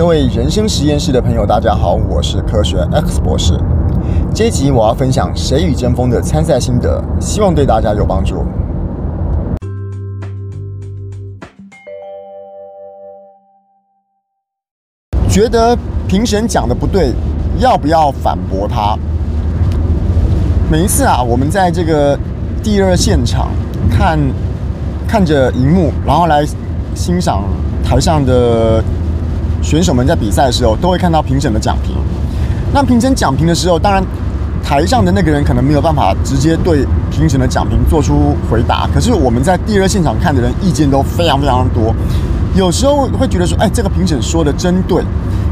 各位人生实验室的朋友，大家好，我是科学 X 博士。这一集我要分享《谁与争锋》的参赛心得，希望对大家有帮助。觉得评审讲的不对，要不要反驳他？每一次啊，我们在这个第二现场看看着荧幕，然后来欣赏台上的选手们在比赛的时候，都会看到评审的讲评。那评审讲评的时候，当然台上的那个人可能没有办法直接对评审的讲评做出回答，可是我们在第二现场看的人意见都非常非常多。有时候会觉得说，哎，这个评审说的真对。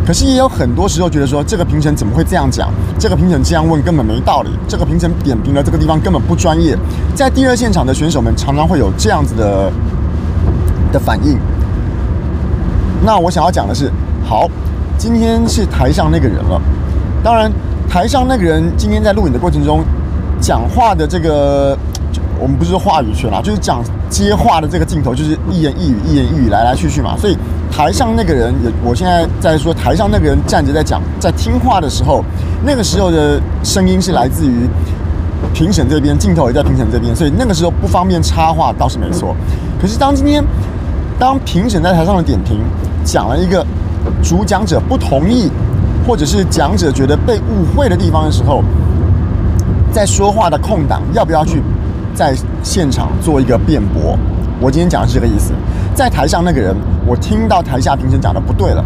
可是也有很多时候觉得说，这个评审怎么会这样讲？这个评审这样问根本没道理。这个评审点评的这个地方根本不专业。在第二现场的选手们常常会有这样子的的反应。那我想要讲的是，好，今天是台上那个人了。当然，台上那个人今天在录影的过程中讲话的这个。我们不是说话语权啦，就是讲接话的这个镜头，就是一言一语，一言一语来来去去嘛。所以台上那个人，也我现在在说，台上那个人站着在讲，在听话的时候，那个时候的声音是来自于评审这边，镜头也在评审这边，所以那个时候不方便插话倒是没错。可是当今天当评审在台上的点评讲了一个主讲者不同意，或者是讲者觉得被误会的地方的时候，在说话的空档要不要去？在现场做一个辩驳，我今天讲的是这个意思。在台上那个人，我听到台下评审讲的不对了，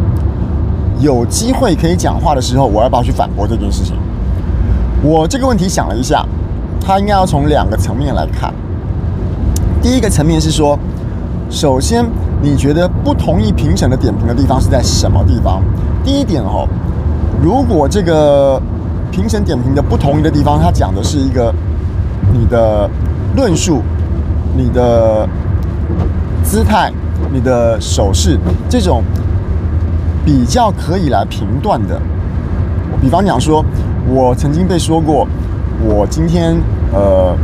有机会可以讲话的时候，我要不要去反驳这件事情？我这个问题想了一下，他应该要从两个层面来看。第一个层面是说，首先你觉得不同意评审的点评的地方是在什么地方？第一点哦，如果这个评审点评的不同意的地方，他讲的是一个你的。论述你的姿态、你的手势，这种比较可以来评断的。比方讲说，我曾经被说过，我今天呃，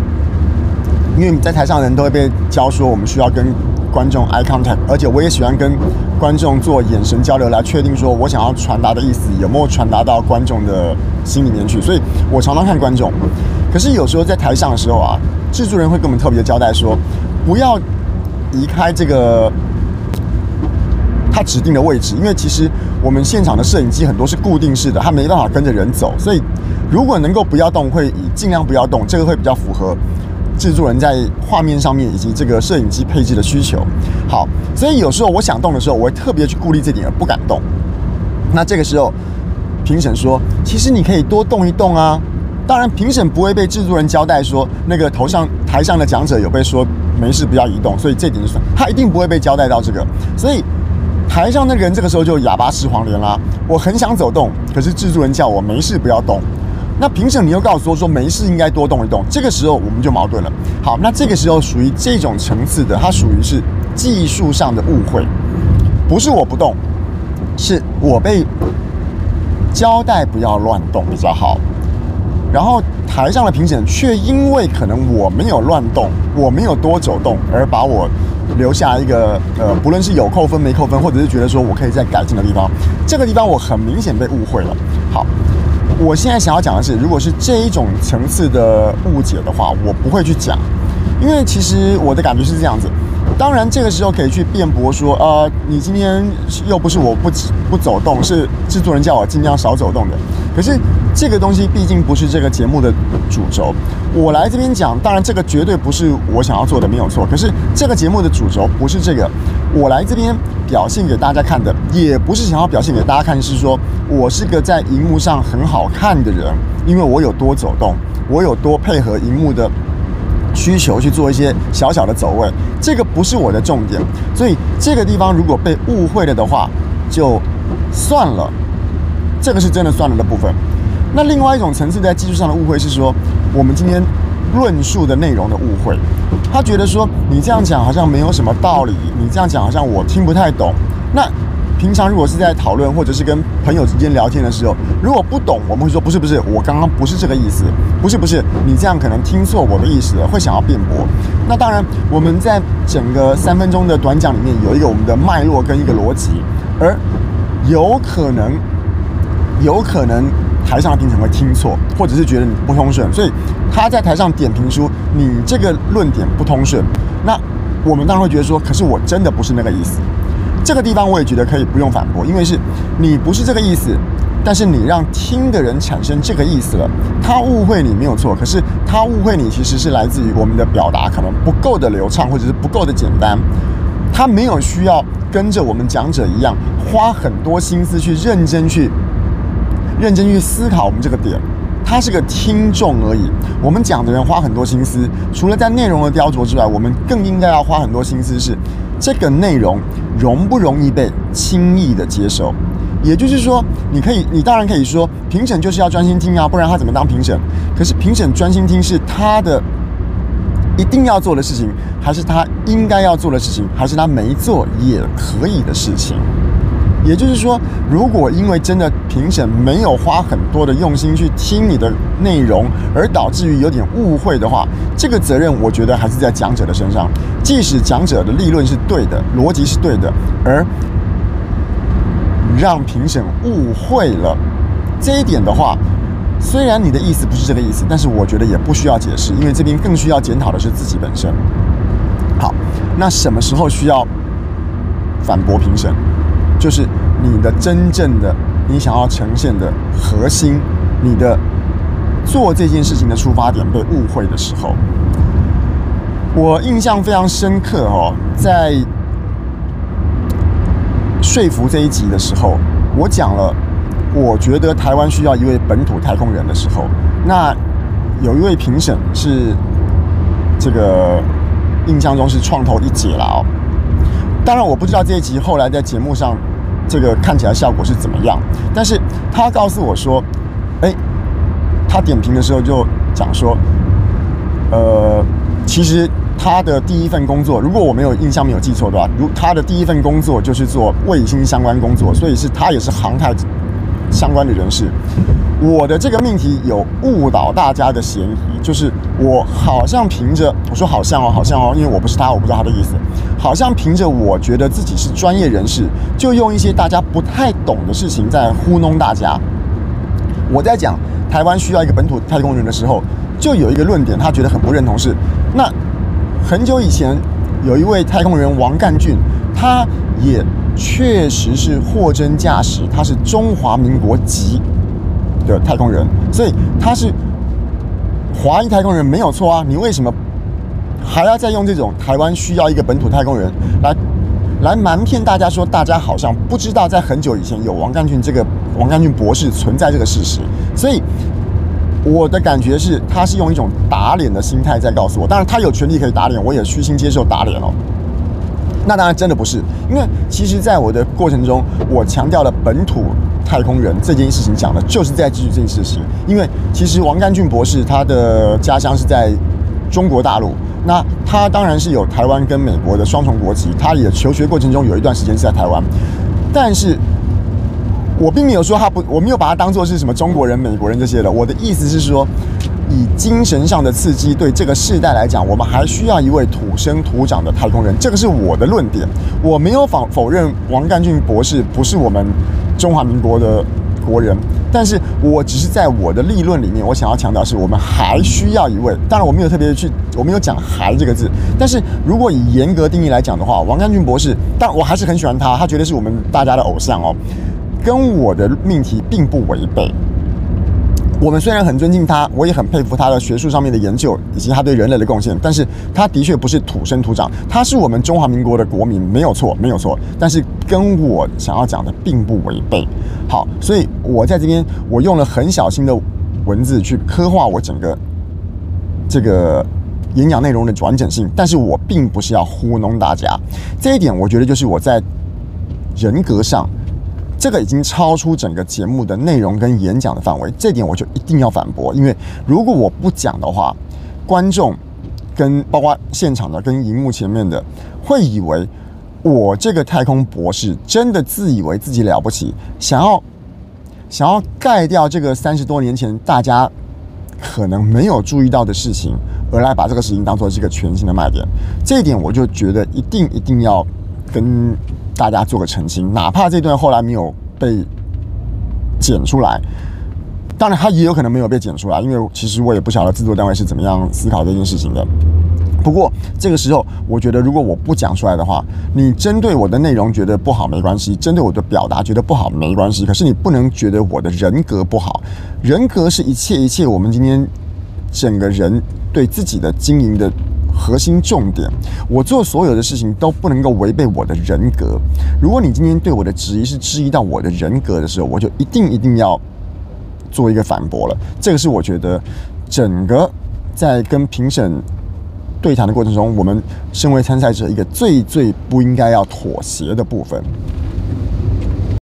因为在台上的人都会被教说，我们需要跟观众 eye contact，而且我也喜欢跟观众做眼神交流，来确定说我想要传达的意思有没有传达到观众的心里面去。所以我常常看观众，可是有时候在台上的时候啊。制作人会跟我们特别交代说，不要离开这个他指定的位置，因为其实我们现场的摄影机很多是固定式的，它没办法跟着人走，所以如果能够不要动，会尽量不要动，这个会比较符合制作人在画面上面以及这个摄影机配置的需求。好，所以有时候我想动的时候，我会特别去顾虑这点而不敢动。那这个时候评审说，其实你可以多动一动啊。当然，评审不会被制作人交代说，那个头上台上的讲者有被说没事不要移动，所以这点就算，他一定不会被交代到这个。所以台上那个人这个时候就哑巴吃黄连啦。我很想走动，可是制作人叫我没事不要动。那评审你又告诉我说没事应该多动一动，这个时候我们就矛盾了。好，那这个时候属于这种层次的，它属于是技术上的误会，不是我不动，是我被交代不要乱动比较好。然后台上的评审却因为可能我没有乱动，我没有多走动，而把我留下一个呃，不论是有扣分没扣分，或者是觉得说我可以再改进的地方，这个地方我很明显被误会了。好，我现在想要讲的是，如果是这一种层次的误解的话，我不会去讲，因为其实我的感觉是这样子。当然，这个时候可以去辩驳说，呃，你今天又不是我不不走动，是制作人叫我尽量少走动的。可是这个东西毕竟不是这个节目的主轴，我来这边讲，当然这个绝对不是我想要做的，没有错。可是这个节目的主轴不是这个，我来这边表现给大家看的，也不是想要表现给大家看，是说我是个在荧幕上很好看的人，因为我有多走动，我有多配合荧幕的。需求去做一些小小的走位，这个不是我的重点，所以这个地方如果被误会了的话，就算了，这个是真的算了的部分。那另外一种层次在技术上的误会是说，我们今天论述的内容的误会，他觉得说你这样讲好像没有什么道理，你这样讲好像我听不太懂。那平常如果是在讨论或者是跟朋友之间聊天的时候，如果不懂，我们会说不是不是，我刚刚不是这个意思，不是不是，你这样可能听错我的意思了，会想要辩驳。那当然，我们在整个三分钟的短讲里面有一个我们的脉络跟一个逻辑，而有可能，有可能台上的评审会听错，或者是觉得你不通顺，所以他在台上点评说你这个论点不通顺。那我们当然会觉得说，可是我真的不是那个意思。这个地方我也觉得可以不用反驳，因为是你不是这个意思，但是你让听的人产生这个意思了，他误会你没有错，可是他误会你其实是来自于我们的表达可能不够的流畅，或者是不够的简单，他没有需要跟着我们讲者一样花很多心思去认真去认真去思考我们这个点，他是个听众而已。我们讲的人花很多心思，除了在内容的雕琢之外，我们更应该要花很多心思是。这个内容容不容易被轻易的接受？也就是说，你可以，你当然可以说，评审就是要专心听啊，不然他怎么当评审？可是评审专心听是他的一定要做的事情，还是他应该要做的事情，还是他没做也可以的事情？也就是说，如果因为真的评审没有花很多的用心去听你的内容，而导致于有点误会的话，这个责任我觉得还是在讲者的身上。即使讲者的立论是对的，逻辑是对的，而让评审误会了这一点的话，虽然你的意思不是这个意思，但是我觉得也不需要解释，因为这边更需要检讨的是自己本身。好，那什么时候需要反驳评审？就是你的真正的你想要呈现的核心，你的做这件事情的出发点被误会的时候，我印象非常深刻哦，在说服这一集的时候，我讲了，我觉得台湾需要一位本土太空人的时候，那有一位评审是这个印象中是创投一姐了哦。当然，我不知道这一集后来在节目上，这个看起来效果是怎么样。但是他告诉我说，哎，他点评的时候就讲说，呃，其实他的第一份工作，如果我没有印象没有记错的话，如他的第一份工作就是做卫星相关工作，所以是他也是航太相关的人士。我的这个命题有误导大家的嫌疑，就是我好像凭着我说好像哦，好像哦，因为我不是他，我不知道他的意思，好像凭着我觉得自己是专业人士，就用一些大家不太懂的事情在糊弄大家。我在讲台湾需要一个本土太空人的时候，就有一个论点，他觉得很不认同是，那很久以前有一位太空人王干俊，他也确实是货真价实，他是中华民国籍。的太空人，所以他是华裔太空人没有错啊！你为什么还要再用这种台湾需要一个本土太空人来来瞒骗大家说，大家好像不知道在很久以前有王干俊这个王干俊博士存在这个事实？所以我的感觉是，他是用一种打脸的心态在告诉我。当然，他有权利可以打脸，我也虚心接受打脸哦。那当然真的不是，因为其实在我的过程中，我强调了本土。太空人这件事情讲的就是在继续这件事情，因为其实王干俊博士他的家乡是在中国大陆，那他当然是有台湾跟美国的双重国籍，他也求学过程中有一段时间是在台湾，但是我并没有说他不，我没有把他当做是什么中国人、美国人这些的，我的意思是说，以精神上的刺激对这个世代来讲，我们还需要一位土生土长的太空人，这个是我的论点，我没有否否认王干俊博士不是我们。中华民国的国人，但是我只是在我的立论里面，我想要强调是我们还需要一位。当然，我没有特别去，我没有讲“还”这个字。但是如果以严格定义来讲的话，王干俊博士，但我还是很喜欢他，他绝对是我们大家的偶像哦，跟我的命题并不违背。我们虽然很尊敬他，我也很佩服他的学术上面的研究以及他对人类的贡献，但是他的确不是土生土长，他是我们中华民国的国民，没有错，没有错。但是跟我想要讲的并不违背。好，所以我在这边我用了很小心的文字去刻画我整个这个演讲内容的完整性，但是我并不是要糊弄大家。这一点我觉得就是我在人格上。这个已经超出整个节目的内容跟演讲的范围，这点我就一定要反驳。因为如果我不讲的话，观众跟包括现场的跟荧幕前面的，会以为我这个太空博士真的自以为自己了不起，想要想要盖掉这个三十多年前大家可能没有注意到的事情，而来把这个事情当做是一个全新的卖点。这一点我就觉得一定一定要跟。大家做个澄清，哪怕这段后来没有被剪出来。当然，他也有可能没有被剪出来，因为其实我也不晓得制作单位是怎么样思考这件事情的。不过这个时候，我觉得如果我不讲出来的话，你针对我的内容觉得不好没关系，针对我的表达觉得不好没关系。可是你不能觉得我的人格不好，人格是一切一切。我们今天整个人对自己的经营的核心重点，我做所有的事情都不能够违背我的人格。如果你今天对我的质疑是质疑到我的人格的时候，我就一定一定要。做一个反驳了，这个是我觉得整个在跟评审对谈的过程中，我们身为参赛者一个最最不应该要妥协的部分。